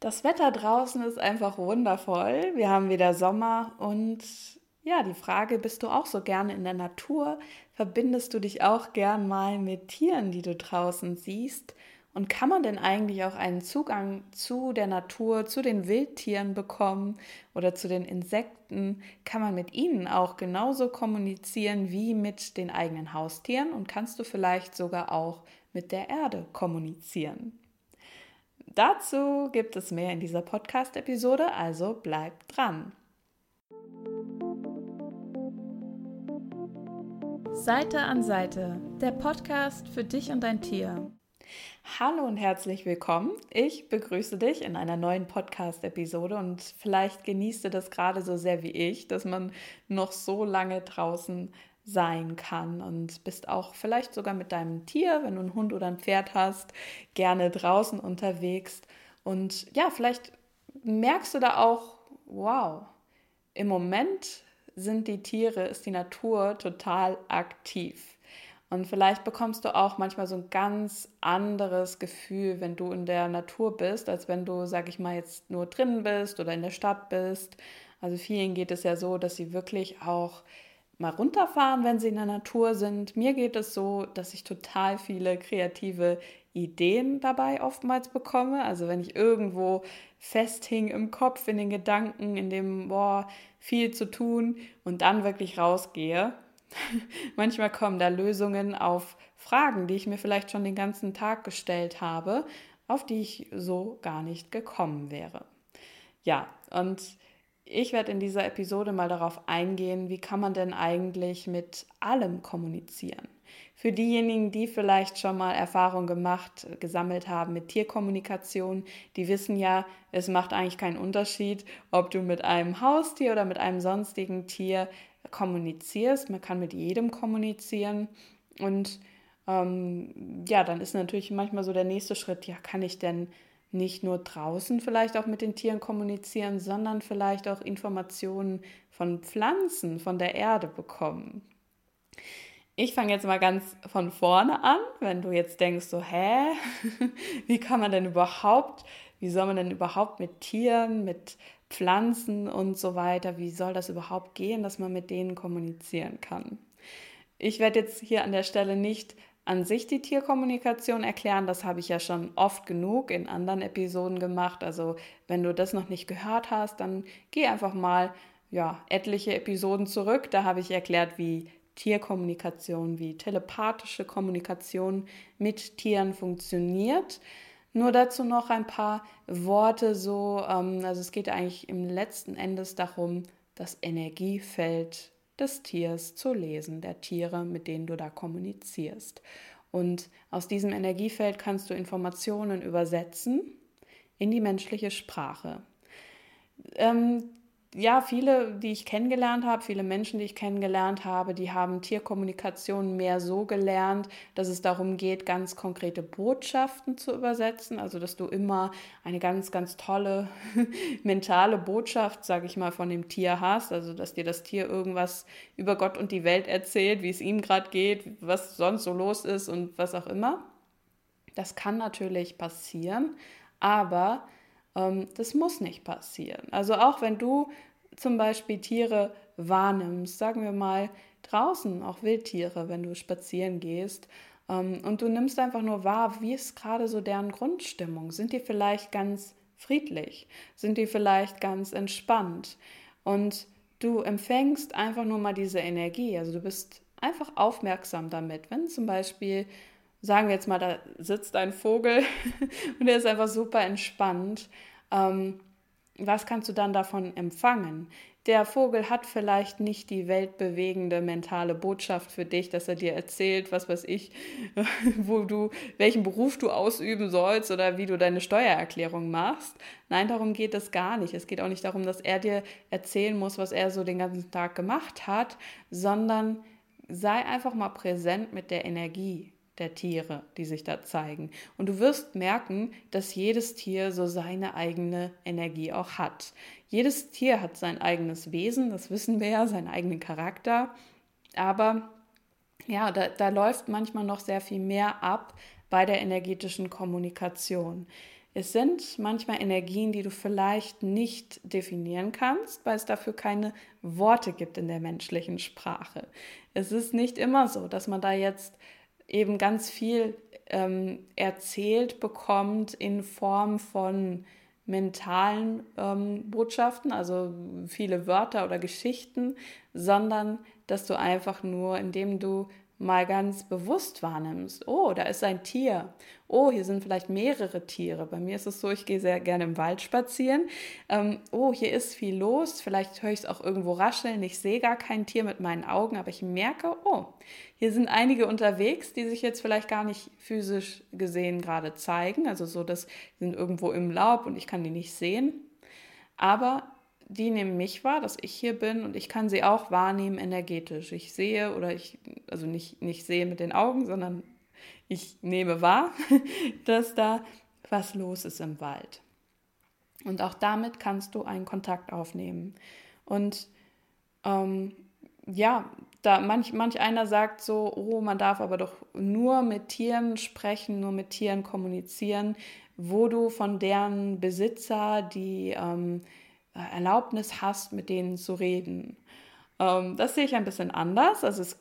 Das Wetter draußen ist einfach wundervoll. Wir haben wieder Sommer und ja, die Frage, bist du auch so gerne in der Natur? Verbindest du dich auch gern mal mit Tieren, die du draußen siehst? Und kann man denn eigentlich auch einen Zugang zu der Natur, zu den Wildtieren bekommen oder zu den Insekten? Kann man mit ihnen auch genauso kommunizieren wie mit den eigenen Haustieren? Und kannst du vielleicht sogar auch mit der Erde kommunizieren? Dazu gibt es mehr in dieser Podcast-Episode, also bleibt dran. Seite an Seite, der Podcast für dich und dein Tier. Hallo und herzlich willkommen. Ich begrüße dich in einer neuen Podcast-Episode und vielleicht genießt du das gerade so sehr wie ich, dass man noch so lange draußen sein kann und bist auch vielleicht sogar mit deinem Tier, wenn du einen Hund oder ein Pferd hast, gerne draußen unterwegs. Und ja, vielleicht merkst du da auch, wow, im Moment sind die Tiere, ist die Natur total aktiv. Und vielleicht bekommst du auch manchmal so ein ganz anderes Gefühl, wenn du in der Natur bist, als wenn du, sag ich mal, jetzt nur drinnen bist oder in der Stadt bist. Also vielen geht es ja so, dass sie wirklich auch mal runterfahren, wenn sie in der Natur sind. Mir geht es so, dass ich total viele kreative Ideen dabei oftmals bekomme. Also wenn ich irgendwo festhing im Kopf, in den Gedanken, in dem, boah, viel zu tun und dann wirklich rausgehe. Manchmal kommen da Lösungen auf Fragen, die ich mir vielleicht schon den ganzen Tag gestellt habe, auf die ich so gar nicht gekommen wäre. Ja, und ich werde in dieser Episode mal darauf eingehen, wie kann man denn eigentlich mit allem kommunizieren. Für diejenigen, die vielleicht schon mal Erfahrung gemacht, gesammelt haben mit Tierkommunikation, die wissen ja, es macht eigentlich keinen Unterschied, ob du mit einem Haustier oder mit einem sonstigen Tier kommunizierst. Man kann mit jedem kommunizieren und ähm, ja, dann ist natürlich manchmal so der nächste Schritt, ja, kann ich denn nicht nur draußen vielleicht auch mit den Tieren kommunizieren, sondern vielleicht auch Informationen von Pflanzen, von der Erde bekommen. Ich fange jetzt mal ganz von vorne an, wenn du jetzt denkst, so, hä, wie kann man denn überhaupt, wie soll man denn überhaupt mit Tieren, mit Pflanzen und so weiter, wie soll das überhaupt gehen, dass man mit denen kommunizieren kann? Ich werde jetzt hier an der Stelle nicht an sich die Tierkommunikation erklären. Das habe ich ja schon oft genug in anderen Episoden gemacht. Also wenn du das noch nicht gehört hast, dann geh einfach mal ja, etliche Episoden zurück. Da habe ich erklärt, wie Tierkommunikation, wie telepathische Kommunikation mit Tieren funktioniert. Nur dazu noch ein paar Worte so, ähm, also es geht eigentlich im letzten Endes darum, das Energiefeld des Tiers zu lesen, der Tiere, mit denen du da kommunizierst. Und aus diesem Energiefeld kannst du Informationen übersetzen in die menschliche Sprache. Ähm, ja, viele, die ich kennengelernt habe, viele Menschen, die ich kennengelernt habe, die haben Tierkommunikation mehr so gelernt, dass es darum geht, ganz konkrete Botschaften zu übersetzen. Also, dass du immer eine ganz, ganz tolle mentale Botschaft, sage ich mal, von dem Tier hast. Also, dass dir das Tier irgendwas über Gott und die Welt erzählt, wie es ihm gerade geht, was sonst so los ist und was auch immer. Das kann natürlich passieren, aber das muss nicht passieren. Also auch wenn du zum Beispiel Tiere wahrnimmst, sagen wir mal draußen, auch Wildtiere, wenn du spazieren gehst, ähm, und du nimmst einfach nur wahr, wie ist gerade so deren Grundstimmung? Sind die vielleicht ganz friedlich? Sind die vielleicht ganz entspannt? Und du empfängst einfach nur mal diese Energie. Also du bist einfach aufmerksam damit. Wenn zum Beispiel sagen wir jetzt mal, da sitzt ein Vogel und der ist einfach super entspannt. Ähm, was kannst du dann davon empfangen? Der Vogel hat vielleicht nicht die weltbewegende mentale Botschaft für dich, dass er dir erzählt, was weiß ich, wo du, welchen Beruf du ausüben sollst oder wie du deine Steuererklärung machst. Nein, darum geht es gar nicht. Es geht auch nicht darum, dass er dir erzählen muss, was er so den ganzen Tag gemacht hat, sondern sei einfach mal präsent mit der Energie der Tiere, die sich da zeigen. Und du wirst merken, dass jedes Tier so seine eigene Energie auch hat. Jedes Tier hat sein eigenes Wesen, das wissen wir ja, seinen eigenen Charakter. Aber ja, da, da läuft manchmal noch sehr viel mehr ab bei der energetischen Kommunikation. Es sind manchmal Energien, die du vielleicht nicht definieren kannst, weil es dafür keine Worte gibt in der menschlichen Sprache. Es ist nicht immer so, dass man da jetzt eben ganz viel ähm, erzählt bekommt in Form von mentalen ähm, Botschaften, also viele Wörter oder Geschichten, sondern dass du einfach nur, indem du mal ganz bewusst wahrnimmst, oh, da ist ein Tier, oh, hier sind vielleicht mehrere Tiere. Bei mir ist es so, ich gehe sehr gerne im Wald spazieren. Ähm, oh, hier ist viel los, vielleicht höre ich es auch irgendwo rascheln, ich sehe gar kein Tier mit meinen Augen, aber ich merke, oh, hier sind einige unterwegs, die sich jetzt vielleicht gar nicht physisch gesehen gerade zeigen, also so, dass sie sind irgendwo im Laub und ich kann die nicht sehen. Aber die nehmen mich wahr, dass ich hier bin und ich kann sie auch wahrnehmen energetisch. Ich sehe oder ich, also nicht, nicht sehe mit den Augen, sondern ich nehme wahr, dass da was los ist im Wald. Und auch damit kannst du einen Kontakt aufnehmen. Und ähm, ja, da manch, manch einer sagt so, oh, man darf aber doch nur mit Tieren sprechen, nur mit Tieren kommunizieren, wo du von deren Besitzer die ähm, äh, Erlaubnis hast, mit denen zu reden. Ähm, das sehe ich ein bisschen anders. Also es,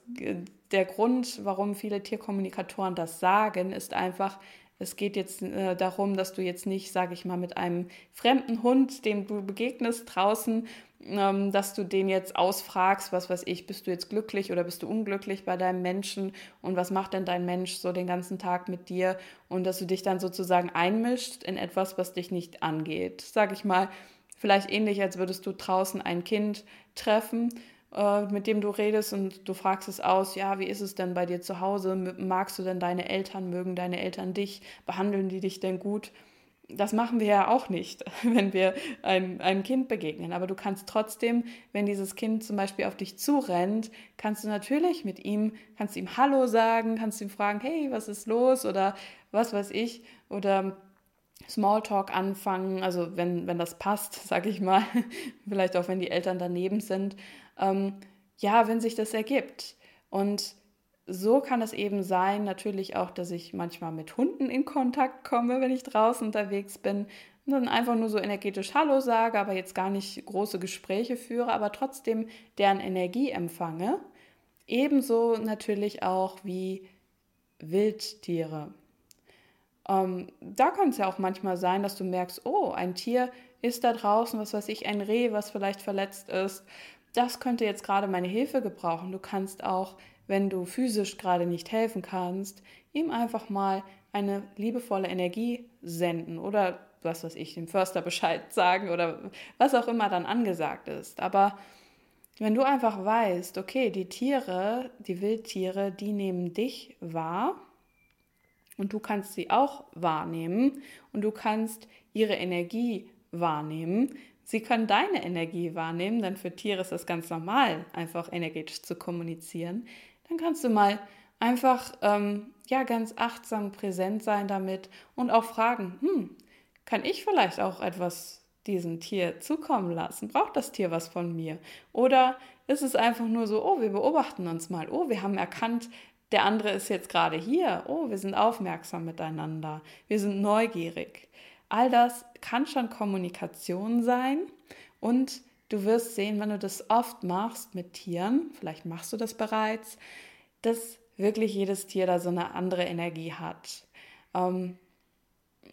der Grund, warum viele Tierkommunikatoren das sagen, ist einfach, es geht jetzt äh, darum, dass du jetzt nicht, sage ich mal, mit einem fremden Hund, dem du begegnest draußen, ähm, dass du den jetzt ausfragst, was weiß ich, bist du jetzt glücklich oder bist du unglücklich bei deinem Menschen und was macht denn dein Mensch so den ganzen Tag mit dir und dass du dich dann sozusagen einmischt in etwas, was dich nicht angeht. Sage ich mal, Vielleicht ähnlich, als würdest du draußen ein Kind treffen, äh, mit dem du redest und du fragst es aus, ja, wie ist es denn bei dir zu Hause? Magst du denn deine Eltern? Mögen deine Eltern dich? Behandeln die dich denn gut? Das machen wir ja auch nicht, wenn wir ein, einem Kind begegnen. Aber du kannst trotzdem, wenn dieses Kind zum Beispiel auf dich zurennt, kannst du natürlich mit ihm, kannst ihm Hallo sagen, kannst ihm fragen, hey, was ist los? Oder was weiß ich. Oder Smalltalk anfangen, also wenn, wenn das passt, sag ich mal, vielleicht auch wenn die Eltern daneben sind, ähm, ja, wenn sich das ergibt. Und so kann es eben sein, natürlich auch, dass ich manchmal mit Hunden in Kontakt komme, wenn ich draußen unterwegs bin und dann einfach nur so energetisch Hallo sage, aber jetzt gar nicht große Gespräche führe, aber trotzdem deren Energie empfange. Ebenso natürlich auch wie Wildtiere. Ähm, da kann es ja auch manchmal sein, dass du merkst, oh, ein Tier ist da draußen, was weiß ich, ein Reh, was vielleicht verletzt ist. Das könnte jetzt gerade meine Hilfe gebrauchen. Du kannst auch, wenn du physisch gerade nicht helfen kannst, ihm einfach mal eine liebevolle Energie senden oder was weiß ich, dem Förster Bescheid sagen oder was auch immer dann angesagt ist. Aber wenn du einfach weißt, okay, die Tiere, die Wildtiere, die nehmen dich wahr und du kannst sie auch wahrnehmen und du kannst ihre Energie wahrnehmen. Sie können deine Energie wahrnehmen, denn für Tiere ist das ganz normal, einfach energetisch zu kommunizieren. Dann kannst du mal einfach ähm, ja ganz achtsam präsent sein damit und auch fragen, hm, kann ich vielleicht auch etwas diesem Tier zukommen lassen? Braucht das Tier was von mir? Oder ist es einfach nur so, oh, wir beobachten uns mal, oh, wir haben erkannt, der andere ist jetzt gerade hier. Oh, wir sind aufmerksam miteinander. Wir sind neugierig. All das kann schon Kommunikation sein und du wirst sehen, wenn du das oft machst mit Tieren, vielleicht machst du das bereits, dass wirklich jedes Tier da so eine andere Energie hat. Ähm,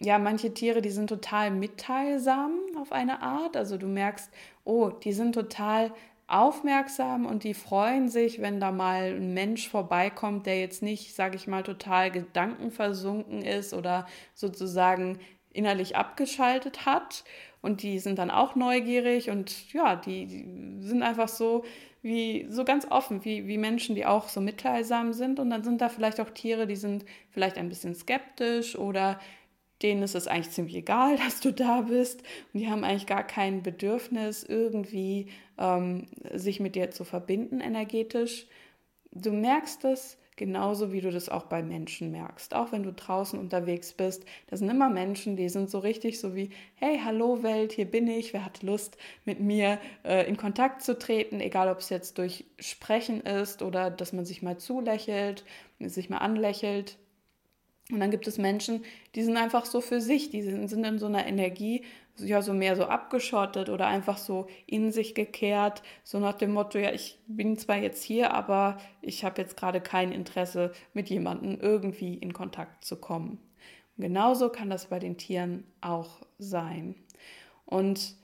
ja, manche Tiere, die sind total mitteilsam auf eine Art. Also du merkst, oh, die sind total aufmerksam und die freuen sich, wenn da mal ein Mensch vorbeikommt, der jetzt nicht, sage ich mal, total gedankenversunken ist oder sozusagen innerlich abgeschaltet hat. Und die sind dann auch neugierig und ja, die, sind einfach so wie so ganz offen, wie, wie Menschen, die auch so mitteilsam sind. Und dann sind da vielleicht auch Tiere, die sind vielleicht ein bisschen skeptisch oder denen ist es eigentlich ziemlich egal, dass du da bist und die haben eigentlich gar kein Bedürfnis, irgendwie ähm, sich mit dir zu verbinden energetisch. Du merkst es genauso, wie du das auch bei Menschen merkst. Auch wenn du draußen unterwegs bist, das sind immer Menschen, die sind so richtig so wie, hey, hallo Welt, hier bin ich, wer hat Lust, mit mir äh, in Kontakt zu treten, egal ob es jetzt durch Sprechen ist oder dass man sich mal zulächelt, sich mal anlächelt Und dann gibt es Menschen, die sind einfach so für sich, die sind, sind in so einer Energie, ja, so mehr so abgeschottet oder einfach so in sich gekehrt, so nach dem Motto, ja, ich bin zwar jetzt hier, aber ich habe jetzt gerade kein Interesse, mit jemandem irgendwie in Kontakt zu kommen. Und genauso kann das bei den Tieren auch sein. Und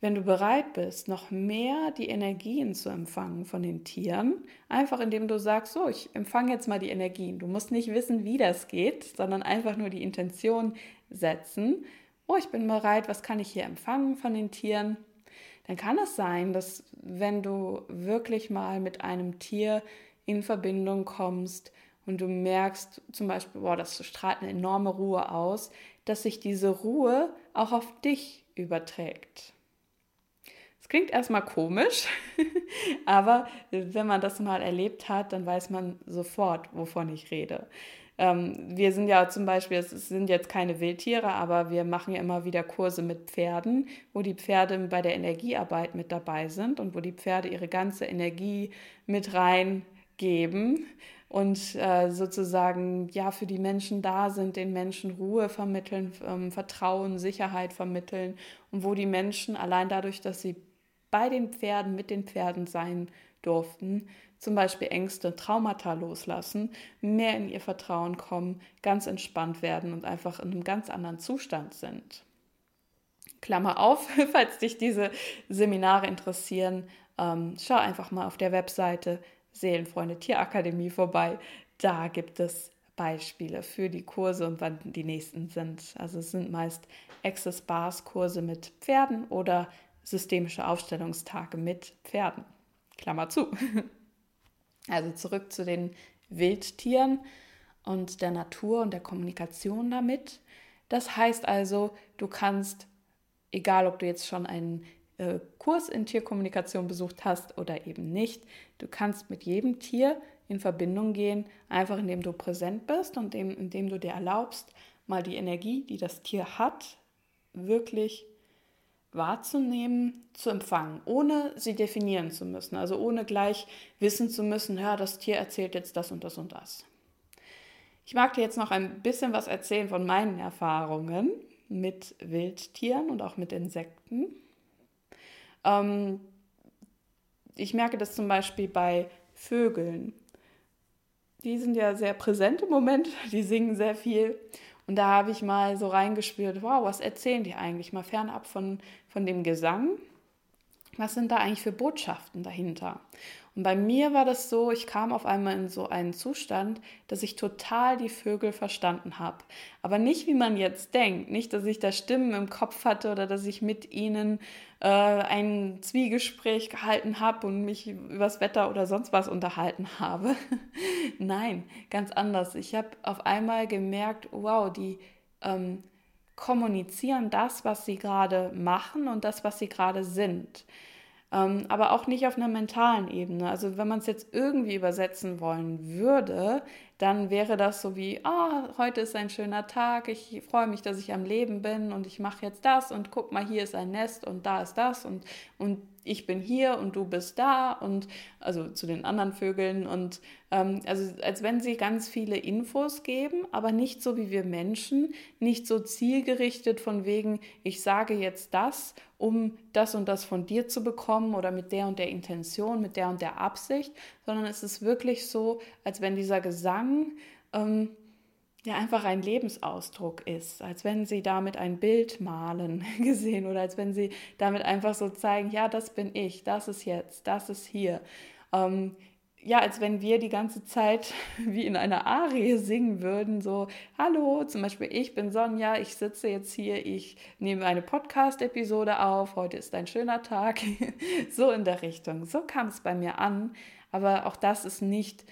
wenn du bereit bist, noch mehr die Energien zu empfangen von den Tieren, einfach indem du sagst, so, ich empfange jetzt mal die Energien. Du musst nicht wissen, wie das geht, sondern einfach nur die Intention setzen. Oh, ich bin bereit, was kann ich hier empfangen von den Tieren? Dann kann es sein, dass wenn du wirklich mal mit einem Tier in Verbindung kommst und du merkst zum Beispiel, boah, das strahlt eine enorme Ruhe aus, dass sich diese Ruhe auch auf dich überträgt. Klingt erstmal komisch, aber wenn man das mal erlebt hat, dann weiß man sofort, wovon ich rede. Ähm, wir sind ja zum Beispiel, es sind jetzt keine Wildtiere, aber wir machen ja immer wieder Kurse mit Pferden, wo die Pferde bei der Energiearbeit mit dabei sind und wo die Pferde ihre ganze Energie mit reingeben und äh, sozusagen ja für die Menschen da sind, den Menschen Ruhe vermitteln, ähm, Vertrauen, Sicherheit vermitteln und wo die Menschen allein dadurch, dass sie bei den Pferden, mit den Pferden sein durften, zum Beispiel Ängste, Traumata loslassen, mehr in ihr Vertrauen kommen, ganz entspannt werden und einfach in einem ganz anderen Zustand sind. Klammer auf, falls dich diese Seminare interessieren, ähm, schau einfach mal auf der Webseite Seelenfreunde Tierakademie vorbei. Da gibt es Beispiele für die Kurse und wann die nächsten sind. Also es sind meist Access Bars Kurse mit Pferden oder systemische Aufstellungstage mit Pferden. Klammer zu. Also zurück zu den Wildtieren und der Natur und der Kommunikation damit. Das heißt also, du kannst, egal ob du jetzt schon einen äh, Kurs in Tierkommunikation besucht hast oder eben nicht, du kannst mit jedem Tier in Verbindung gehen, einfach indem du präsent bist und indem, indem du dir erlaubst, mal die Energie, die das Tier hat, wirklich wahrzunehmen, zu empfangen, ohne sie definieren zu müssen, also ohne gleich wissen zu müssen, ja, das Tier erzählt jetzt das und das und das. Ich mag dir jetzt noch ein bisschen was erzählen von meinen Erfahrungen mit Wildtieren und auch mit Insekten. Ähm, ich merke das zum Beispiel bei Vögeln. Die sind ja sehr präsent im Moment, die singen sehr viel. Und da habe ich mal so reingespürt, wow, was erzählen die eigentlich? Mal fernab von, von dem Gesang. Was sind da eigentlich für Botschaften dahinter? Und bei mir war das so, ich kam auf einmal in so einen Zustand, dass ich total die Vögel verstanden habe. Aber nicht, wie man jetzt denkt. Nicht, dass ich da Stimmen im Kopf hatte oder dass ich mit ihnen äh, ein Zwiegespräch gehalten habe und mich übers Wetter oder sonst was unterhalten habe. Nein, ganz anders. Ich habe auf einmal gemerkt, wow, die ähm, kommunizieren das, was sie gerade machen und das, was sie gerade sind. Ähm, aber auch nicht auf einer mentalen Ebene. Also wenn man es jetzt irgendwie übersetzen wollen würde, dann wäre das so wie, ah, heute ist ein schöner Tag, ich freue mich, dass ich am Leben bin und ich mache jetzt das und guck mal, hier ist ein Nest und da ist das und, und ich bin hier und du bist da und also zu den anderen Vögeln und ähm, also als wenn sie ganz viele Infos geben, aber nicht so wie wir Menschen, nicht so zielgerichtet von wegen, ich sage jetzt das, um das und das von dir zu bekommen oder mit der und der Intention, mit der und der Absicht, sondern es ist wirklich so, als wenn dieser Gesang ähm, ja einfach ein Lebensausdruck ist, als wenn sie damit ein Bild malen gesehen oder als wenn sie damit einfach so zeigen, ja, das bin ich, das ist jetzt, das ist hier. Ähm, ja, als wenn wir die ganze Zeit wie in einer Arie singen würden, so, hallo, zum Beispiel, ich bin Sonja, ich sitze jetzt hier, ich nehme eine Podcast-Episode auf, heute ist ein schöner Tag, so in der Richtung. So kam es bei mir an, aber auch das ist nicht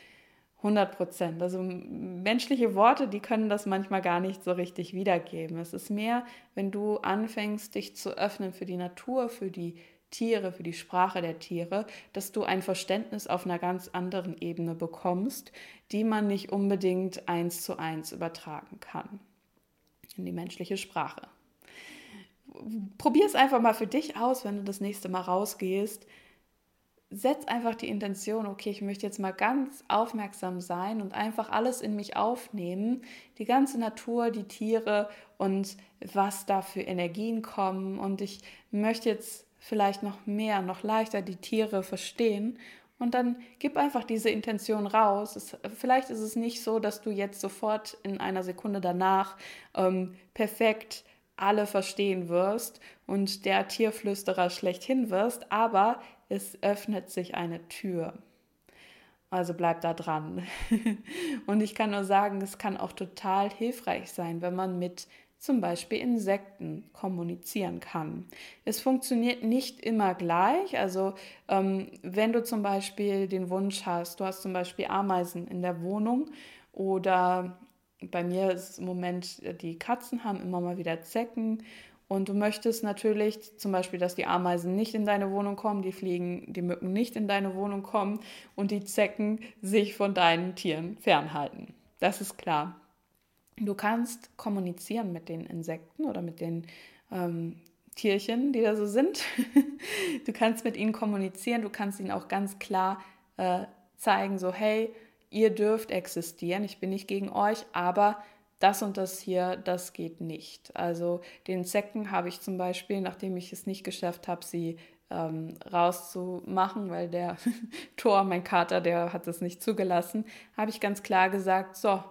100 Prozent. Also menschliche Worte, die können das manchmal gar nicht so richtig wiedergeben. Es ist mehr, wenn du anfängst, dich zu öffnen für die Natur, für die Tiere, für die Sprache der Tiere, dass du ein Verständnis auf einer ganz anderen Ebene bekommst, die man nicht unbedingt eins zu eins übertragen kann in die menschliche Sprache. Probier es einfach mal für dich aus, wenn du das nächste Mal rausgehst setz einfach die Intention, okay, ich möchte jetzt mal ganz aufmerksam sein und einfach alles in mich aufnehmen, die ganze Natur, die Tiere und was da für Energien kommen. Und ich möchte jetzt vielleicht noch mehr, noch leichter die Tiere verstehen. Und dann gib einfach diese Intention raus. Es, vielleicht ist es nicht so, dass du jetzt sofort in einer Sekunde danach ähm, perfekt alle verstehen wirst und der Tierflüsterer schlechthin wirst, aber es öffnet sich eine Tür. Also bleib da dran. und ich kann nur sagen, es kann auch total hilfreich sein, wenn man mit zum Beispiel Insekten kommunizieren kann. Es funktioniert nicht immer gleich. Also ähm, wenn du zum Beispiel den Wunsch hast, du hast zum Beispiel Ameisen in der Wohnung oder bei mir ist im Moment, die Katzen haben immer mal wieder Zecken und du möchtest natürlich zum Beispiel, dass die Ameisen nicht in deine Wohnung kommen, die Fliegen, die Mücken nicht in deine Wohnung kommen und die Zecken sich von deinen Tieren fernhalten. Das ist klar. Du kannst kommunizieren mit den Insekten oder mit den ähm, Tierchen, die da so sind. du kannst mit ihnen kommunizieren, du kannst ihnen auch ganz klar äh, zeigen, so hey, ihr dürft existieren, ich bin nicht gegen euch, aber das und das hier, das geht nicht. Also den Zecken habe ich zum Beispiel, nachdem ich es nicht geschafft habe, sie ähm, rauszumachen, weil der Tor, mein Kater, der hat es nicht zugelassen, habe ich ganz klar gesagt, so,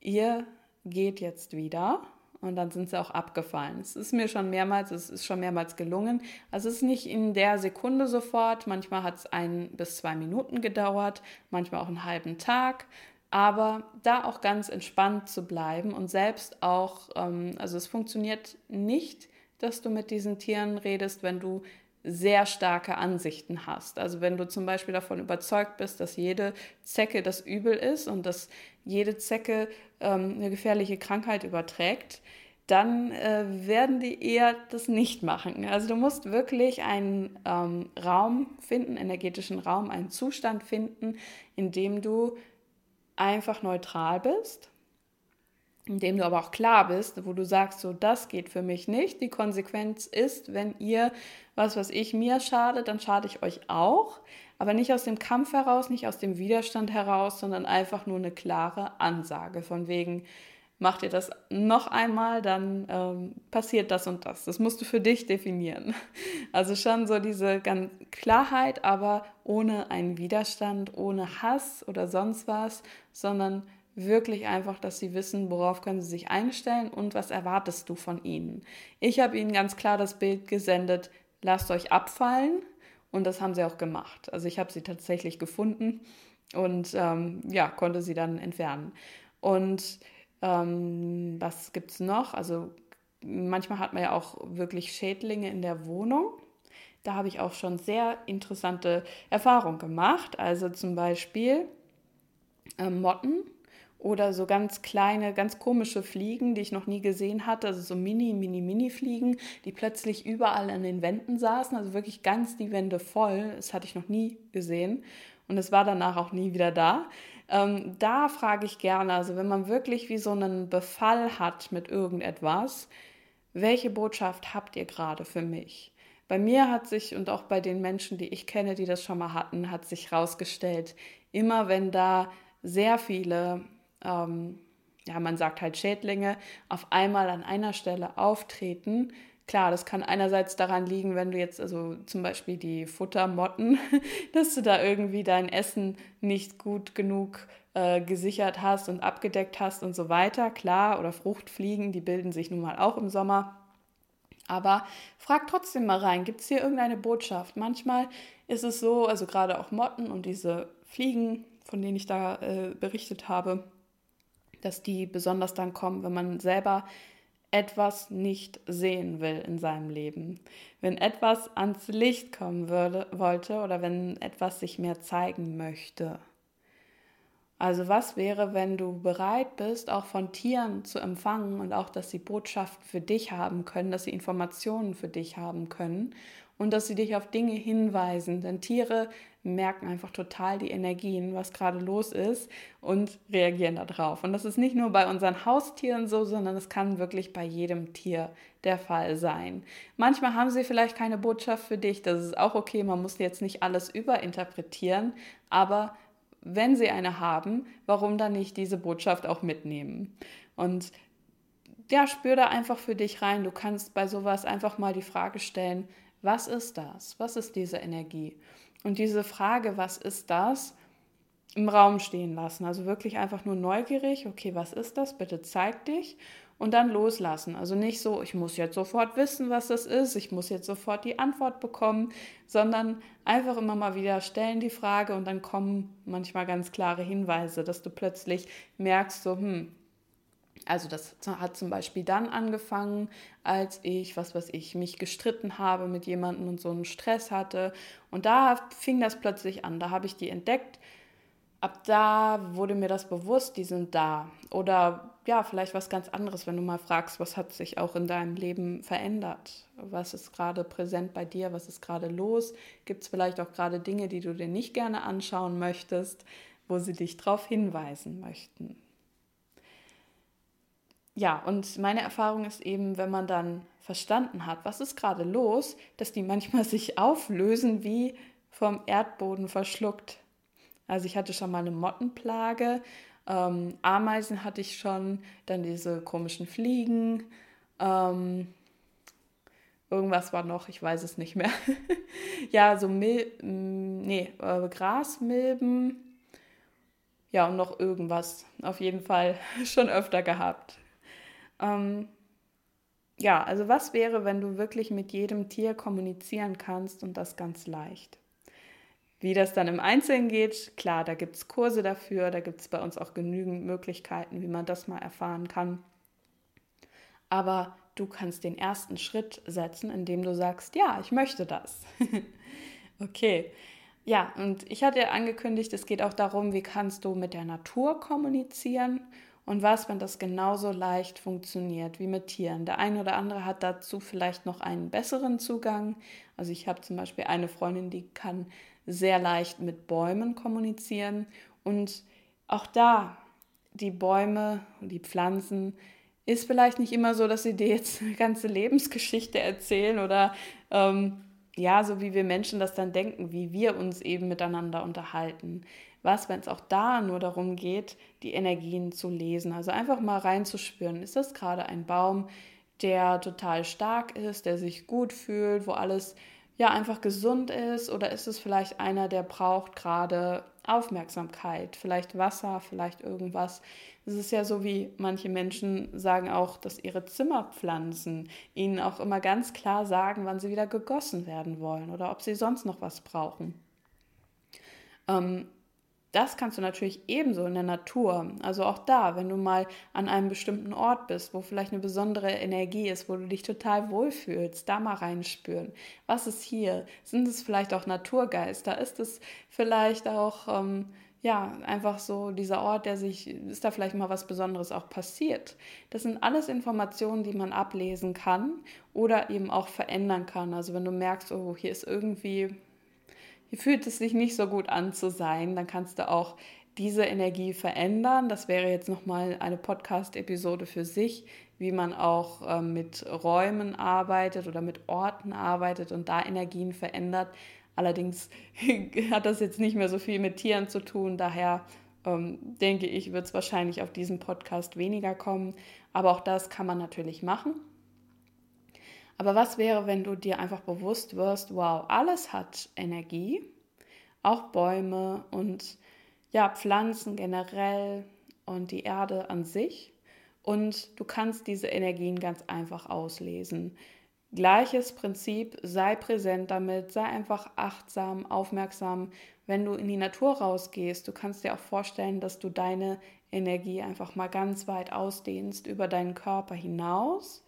ihr geht jetzt wieder. Und dann sind sie auch abgefallen. Es ist mir schon mehrmals, es ist schon mehrmals gelungen. Also es ist nicht in der Sekunde sofort. Manchmal hat es ein bis zwei Minuten gedauert, manchmal auch einen halben Tag aber da auch ganz entspannt zu bleiben und selbst auch, ähm, also es funktioniert nicht, dass du mit diesen Tieren redest, wenn du sehr starke Ansichten hast. Also wenn du zum Beispiel davon überzeugt bist, dass jede Zecke das Übel ist und dass jede Zecke ähm, eine gefährliche Krankheit überträgt, dann äh, werden die eher das nicht machen. Also du musst wirklich einen ähm, Raum finden, energetischen Raum, einen Zustand finden, in dem du einfach neutral bist, indem du aber auch klar bist, wo du sagst, so das geht für mich nicht. Die Konsequenz ist, wenn ihr was, was ich mir schade, dann schade ich euch auch. Aber nicht aus dem Kampf heraus, nicht aus dem Widerstand heraus, sondern einfach nur eine klare Ansage von wegen, macht ihr das noch einmal, dann ähm, passiert das und das. Das musst du für dich definieren. Also schon so diese ganz Klarheit, aber ohne einen Widerstand, ohne Hass oder sonst was, sondern wirklich einfach, dass sie wissen, worauf können sie sich einstellen und was erwartest du von ihnen. Ich habe ihnen ganz klar das Bild gesendet, lasst euch abfallen und das haben sie auch gemacht. Also ich habe sie tatsächlich gefunden und ähm, ja, konnte sie dann entfernen. Und ähm, was gibt es noch? Also manchmal hat man ja auch wirklich Schädlinge in der Wohnung. Da habe ich auch schon sehr interessante Erfahrungen gemacht. Also zum Beispiel äh, Motten oder so ganz kleine, ganz komische Fliegen, die ich noch nie gesehen hatte, also so mini, mini, mini Fliegen, die plötzlich überall an den Wänden saßen, also wirklich ganz die Wände voll. Das hatte ich noch nie gesehen und es war danach auch nie wieder da. Ähm, da frage ich gerne, also wenn man wirklich wie so einen Befall hat mit irgendetwas, welche Botschaft habt ihr gerade für mich? Bei mir hat sich und auch bei den Menschen, die ich kenne, die das schon mal hatten, hat sich herausgestellt, immer wenn da sehr viele, ähm, ja, man sagt halt Schädlinge, auf einmal an einer Stelle auftreten, Klar, das kann einerseits daran liegen, wenn du jetzt also zum Beispiel die Futtermotten, dass du da irgendwie dein Essen nicht gut genug äh, gesichert hast und abgedeckt hast und so weiter. Klar, oder Fruchtfliegen, die bilden sich nun mal auch im Sommer. Aber frag trotzdem mal rein, gibt es hier irgendeine Botschaft? Manchmal ist es so, also gerade auch Motten und diese Fliegen, von denen ich da äh, berichtet habe, dass die besonders dann kommen, wenn man selber etwas nicht sehen will in seinem Leben. Wenn etwas ans Licht kommen würde, wollte oder wenn etwas sich mehr zeigen möchte. Also was wäre, wenn du bereit bist, auch von Tieren zu empfangen und auch, dass sie Botschaften für dich haben können, dass sie Informationen für dich haben können und dass sie dich auf Dinge hinweisen. Denn Tiere merken einfach total die Energien, was gerade los ist und reagieren darauf. Und das ist nicht nur bei unseren Haustieren so, sondern es kann wirklich bei jedem Tier der Fall sein. Manchmal haben sie vielleicht keine Botschaft für dich, das ist auch okay, man muss jetzt nicht alles überinterpretieren, aber wenn sie eine haben, warum dann nicht diese Botschaft auch mitnehmen? Und ja, spür da einfach für dich rein. Du kannst bei sowas einfach mal die Frage stellen, was ist das? Was ist diese Energie? Und diese Frage, was ist das, im Raum stehen lassen. Also wirklich einfach nur neugierig, okay, was ist das? Bitte zeig dich und dann loslassen. Also nicht so, ich muss jetzt sofort wissen, was das ist, ich muss jetzt sofort die Antwort bekommen, sondern einfach immer mal wieder stellen die Frage und dann kommen manchmal ganz klare Hinweise, dass du plötzlich merkst, so, hm, also das hat zum Beispiel dann angefangen, als ich, was weiß ich, mich gestritten habe mit jemandem und so einen Stress hatte. Und da fing das plötzlich an. Da habe ich die entdeckt. Ab da wurde mir das bewusst, die sind da. Oder ja, vielleicht was ganz anderes, wenn du mal fragst, was hat sich auch in deinem Leben verändert? Was ist gerade präsent bei dir? Was ist gerade los? Gibt es vielleicht auch gerade Dinge, die du dir nicht gerne anschauen möchtest, wo sie dich darauf hinweisen möchten? Ja, und meine Erfahrung ist eben, wenn man dann verstanden hat, was ist gerade los, dass die manchmal sich auflösen wie vom Erdboden verschluckt. Also ich hatte schon mal eine Mottenplage, ähm, Ameisen hatte ich schon, dann diese komischen Fliegen, ähm, irgendwas war noch, ich weiß es nicht mehr. ja, so Mil nee, äh, Grasmilben, ja, und noch irgendwas auf jeden Fall schon öfter gehabt. Ähm, ja, also was wäre, wenn du wirklich mit jedem Tier kommunizieren kannst und das ganz leicht? Wie das dann im Einzelnen geht, klar, da gibt es Kurse dafür, da gibt es bei uns auch genügend Möglichkeiten, wie man das mal erfahren kann. Aber du kannst den ersten Schritt setzen, indem du sagst, ja, ich möchte das. okay. Ja, und ich hatte angekündigt, es geht auch darum, wie kannst du mit der Natur kommunizieren und was, wenn das genauso leicht funktioniert wie mit Tieren? Der eine oder andere hat dazu vielleicht noch einen besseren Zugang. Also ich habe zum Beispiel eine Freundin, die kann sehr leicht mit Bäumen kommunizieren. Und auch da, die Bäume und die Pflanzen, ist vielleicht nicht immer so, dass sie dir jetzt eine ganze Lebensgeschichte erzählen oder ähm, ja, so wie wir Menschen das dann denken, wie wir uns eben miteinander unterhalten was, wenn es auch da nur darum geht, die Energien zu lesen. Also einfach mal reinzuspüren, ist das gerade ein Baum, der total stark ist, der sich gut fühlt, wo alles ja einfach gesund ist oder ist es vielleicht einer, der braucht gerade Aufmerksamkeit, vielleicht Wasser, vielleicht irgendwas. Es ist ja so, wie manche Menschen sagen auch, dass ihre Zimmerpflanzen ihnen auch immer ganz klar sagen, wann sie wieder gegossen werden wollen oder ob sie sonst noch was brauchen. Ähm, das kannst du natürlich ebenso in der Natur. Also auch da, wenn du mal an einem bestimmten Ort bist, wo vielleicht eine besondere Energie ist, wo du dich total wohlfühlst, da mal reinspüren. Was ist hier? Sind es vielleicht auch Naturgeister? Ist es vielleicht auch, ähm, ja, einfach so dieser Ort, der sich, ist da vielleicht mal was Besonderes auch passiert? Das sind alles Informationen, die man ablesen kann oder eben auch verändern kann. Also wenn du merkst, oh, hier ist irgendwie fühlt es sich nicht so gut an zu sein, dann kannst du auch diese Energie verändern. Das wäre jetzt nochmal eine Podcast-Episode für sich, wie man auch äh, mit Räumen arbeitet oder mit Orten arbeitet und da Energien verändert. Allerdings hat das jetzt nicht mehr so viel mit Tieren zu tun, daher ähm, denke ich, wird es wahrscheinlich auf diesem Podcast weniger kommen. Aber auch das kann man natürlich machen. Aber was wäre, wenn du dir einfach bewusst wirst, wow, alles hat Energie, auch Bäume und ja, Pflanzen generell und die Erde an sich. Und du kannst diese Energien ganz einfach auslesen. Gleiches Prinzip, sei präsent damit, sei einfach achtsam, aufmerksam, wenn du in die Natur rausgehst. Du kannst dir auch vorstellen, dass du deine Energie einfach mal ganz weit ausdehnst über deinen Körper hinaus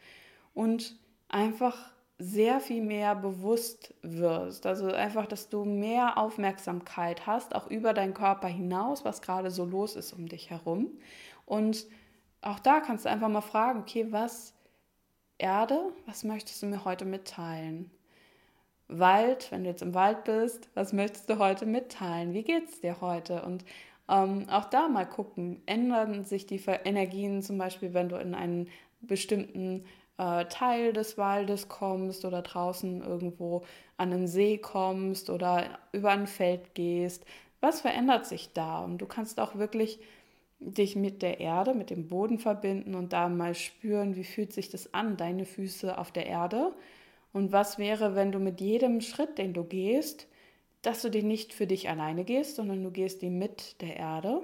und einfach sehr viel mehr bewusst wirst. Also einfach, dass du mehr Aufmerksamkeit hast, auch über deinen Körper hinaus, was gerade so los ist um dich herum. Und auch da kannst du einfach mal fragen, okay, was Erde, was möchtest du mir heute mitteilen? Wald, wenn du jetzt im Wald bist, was möchtest du heute mitteilen? Wie geht es dir heute? Und ähm, auch da mal gucken, ändern sich die Energien zum Beispiel, wenn du in einen bestimmten äh, Teil des Waldes kommst oder draußen irgendwo an einen See kommst oder über ein Feld gehst. Was verändert sich da? Und du kannst auch wirklich dich mit der Erde, mit dem Boden verbinden und da mal spüren, wie fühlt sich das an, deine Füße auf der Erde. Und was wäre, wenn du mit jedem Schritt, den du gehst, dass du den nicht für dich alleine gehst, sondern du gehst ihn mit der Erde.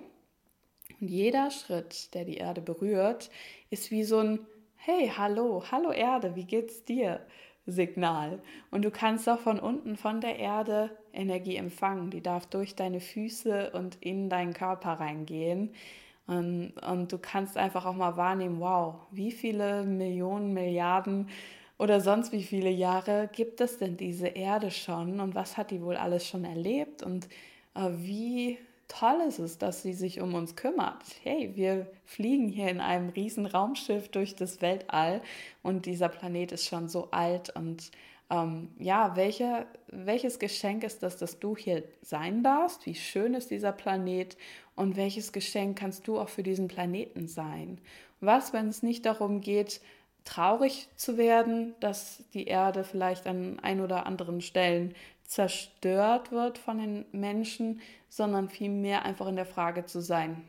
Und jeder Schritt, der die Erde berührt, ist wie so ein Hey, hallo, hallo Erde, wie geht's dir? Signal. Und du kannst auch von unten, von der Erde Energie empfangen. Die darf durch deine Füße und in deinen Körper reingehen. Und, und du kannst einfach auch mal wahrnehmen, wow, wie viele Millionen, Milliarden oder sonst wie viele Jahre gibt es denn diese Erde schon und was hat die wohl alles schon erlebt und äh, wie toll ist es, dass sie sich um uns kümmert. Hey, wir fliegen hier in einem riesen Raumschiff durch das Weltall und dieser Planet ist schon so alt und ähm, ja, welche, welches Geschenk ist das, dass du hier sein darfst? Wie schön ist dieser Planet und welches Geschenk kannst du auch für diesen Planeten sein? Was, wenn es nicht darum geht, traurig zu werden, dass die Erde vielleicht an ein oder anderen Stellen zerstört wird von den Menschen, sondern vielmehr einfach in der Frage zu sein,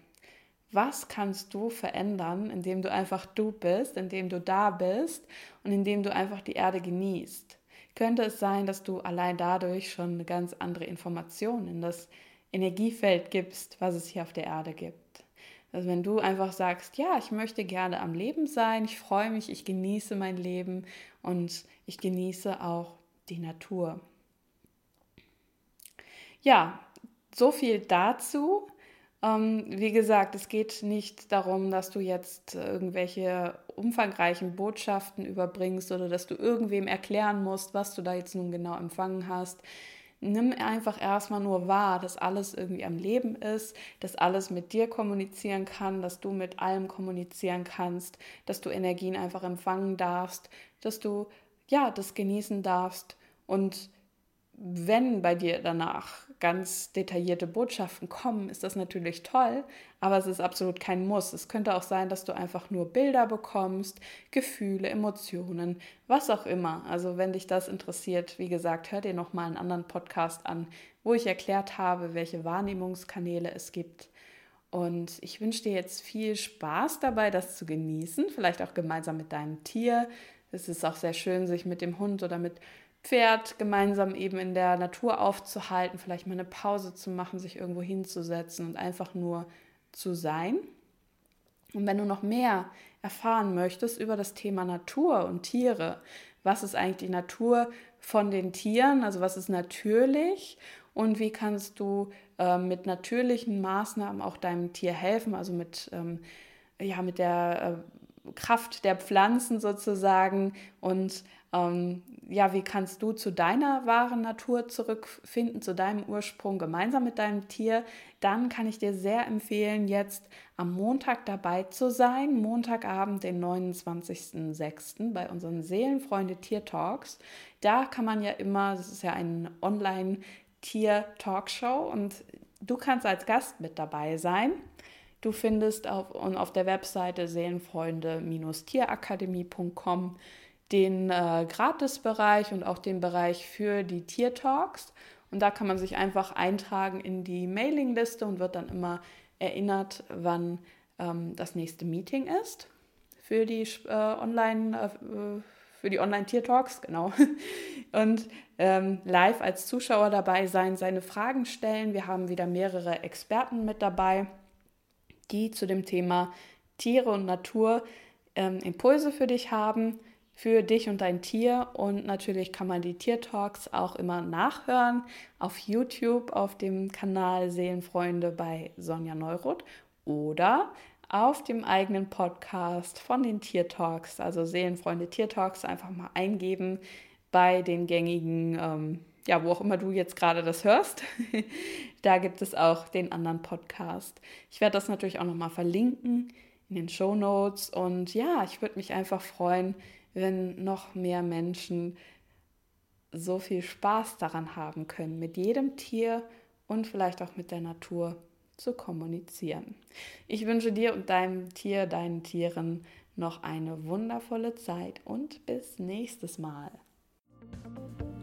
was kannst du verändern, indem du einfach du bist, indem du da bist und indem du einfach die Erde genießt? Könnte es sein, dass du allein dadurch schon eine ganz andere Information in das Energiefeld gibst, was es hier auf der Erde gibt? Also wenn du einfach sagst, ja, ich möchte gerne am Leben sein, ich freue mich, ich genieße mein Leben und ich genieße auch die Natur. Ja, so viel dazu. Ähm, wie gesagt, es geht nicht darum, dass du jetzt irgendwelche umfangreichen Botschaften überbringst oder dass du irgendwem erklären musst, was du da jetzt nun genau empfangen hast. Nimm einfach erstmal nur wahr, dass alles irgendwie am Leben ist, dass alles mit dir kommunizieren kann, dass du mit allem kommunizieren kannst, dass du Energien einfach empfangen darfst, dass du ja das genießen darfst und wenn bei dir danach ganz detaillierte Botschaften kommen, ist das natürlich toll, aber es ist absolut kein Muss. Es könnte auch sein, dass du einfach nur Bilder bekommst, Gefühle, Emotionen, was auch immer. Also wenn dich das interessiert, wie gesagt, hör dir nochmal einen anderen Podcast an, wo ich erklärt habe, welche Wahrnehmungskanäle es gibt. Und ich wünsche dir jetzt viel Spaß dabei, das zu genießen, vielleicht auch gemeinsam mit deinem Tier. Es ist auch sehr schön, sich mit dem Hund oder mit Pferd gemeinsam eben in der Natur aufzuhalten, vielleicht mal eine Pause zu machen, sich irgendwo hinzusetzen und einfach nur zu sein. Und wenn du noch mehr erfahren möchtest über das Thema Natur und Tiere, was ist eigentlich die Natur von den Tieren, also was ist natürlich und wie kannst du äh, mit natürlichen Maßnahmen auch deinem Tier helfen, also mit, ähm, ja, mit der äh, Kraft der Pflanzen sozusagen und ähm, ja, wie kannst du zu deiner wahren Natur zurückfinden, zu deinem Ursprung gemeinsam mit deinem Tier, dann kann ich dir sehr empfehlen, jetzt am Montag dabei zu sein, Montagabend, den 29.06. bei unseren Seelenfreunde Tier Talks. Da kann man ja immer, das ist ja ein Online-Tier-Talkshow und du kannst als Gast mit dabei sein. Du findest auf, auf der Webseite seelenfreunde-tierakademie.com den äh, Gratisbereich und auch den Bereich für die Tier-Talks. Und da kann man sich einfach eintragen in die Mailingliste und wird dann immer erinnert, wann ähm, das nächste Meeting ist für die äh, Online äh, für die Online-Tier-Talks, genau. Und ähm, live als Zuschauer dabei sein, seine Fragen stellen. Wir haben wieder mehrere Experten mit dabei, die zu dem Thema Tiere und Natur ähm, Impulse für dich haben für dich und dein Tier. Und natürlich kann man die Tier-Talks auch immer nachhören auf YouTube, auf dem Kanal Seelenfreunde bei Sonja Neuroth oder auf dem eigenen Podcast von den Tier-Talks, also Seelenfreunde Tier-Talks, einfach mal eingeben bei den gängigen, ähm, ja, wo auch immer du jetzt gerade das hörst. da gibt es auch den anderen Podcast. Ich werde das natürlich auch nochmal verlinken in den Show Notes. Und ja, ich würde mich einfach freuen, wenn noch mehr Menschen so viel Spaß daran haben können, mit jedem Tier und vielleicht auch mit der Natur zu kommunizieren. Ich wünsche dir und deinem Tier, deinen Tieren noch eine wundervolle Zeit und bis nächstes Mal.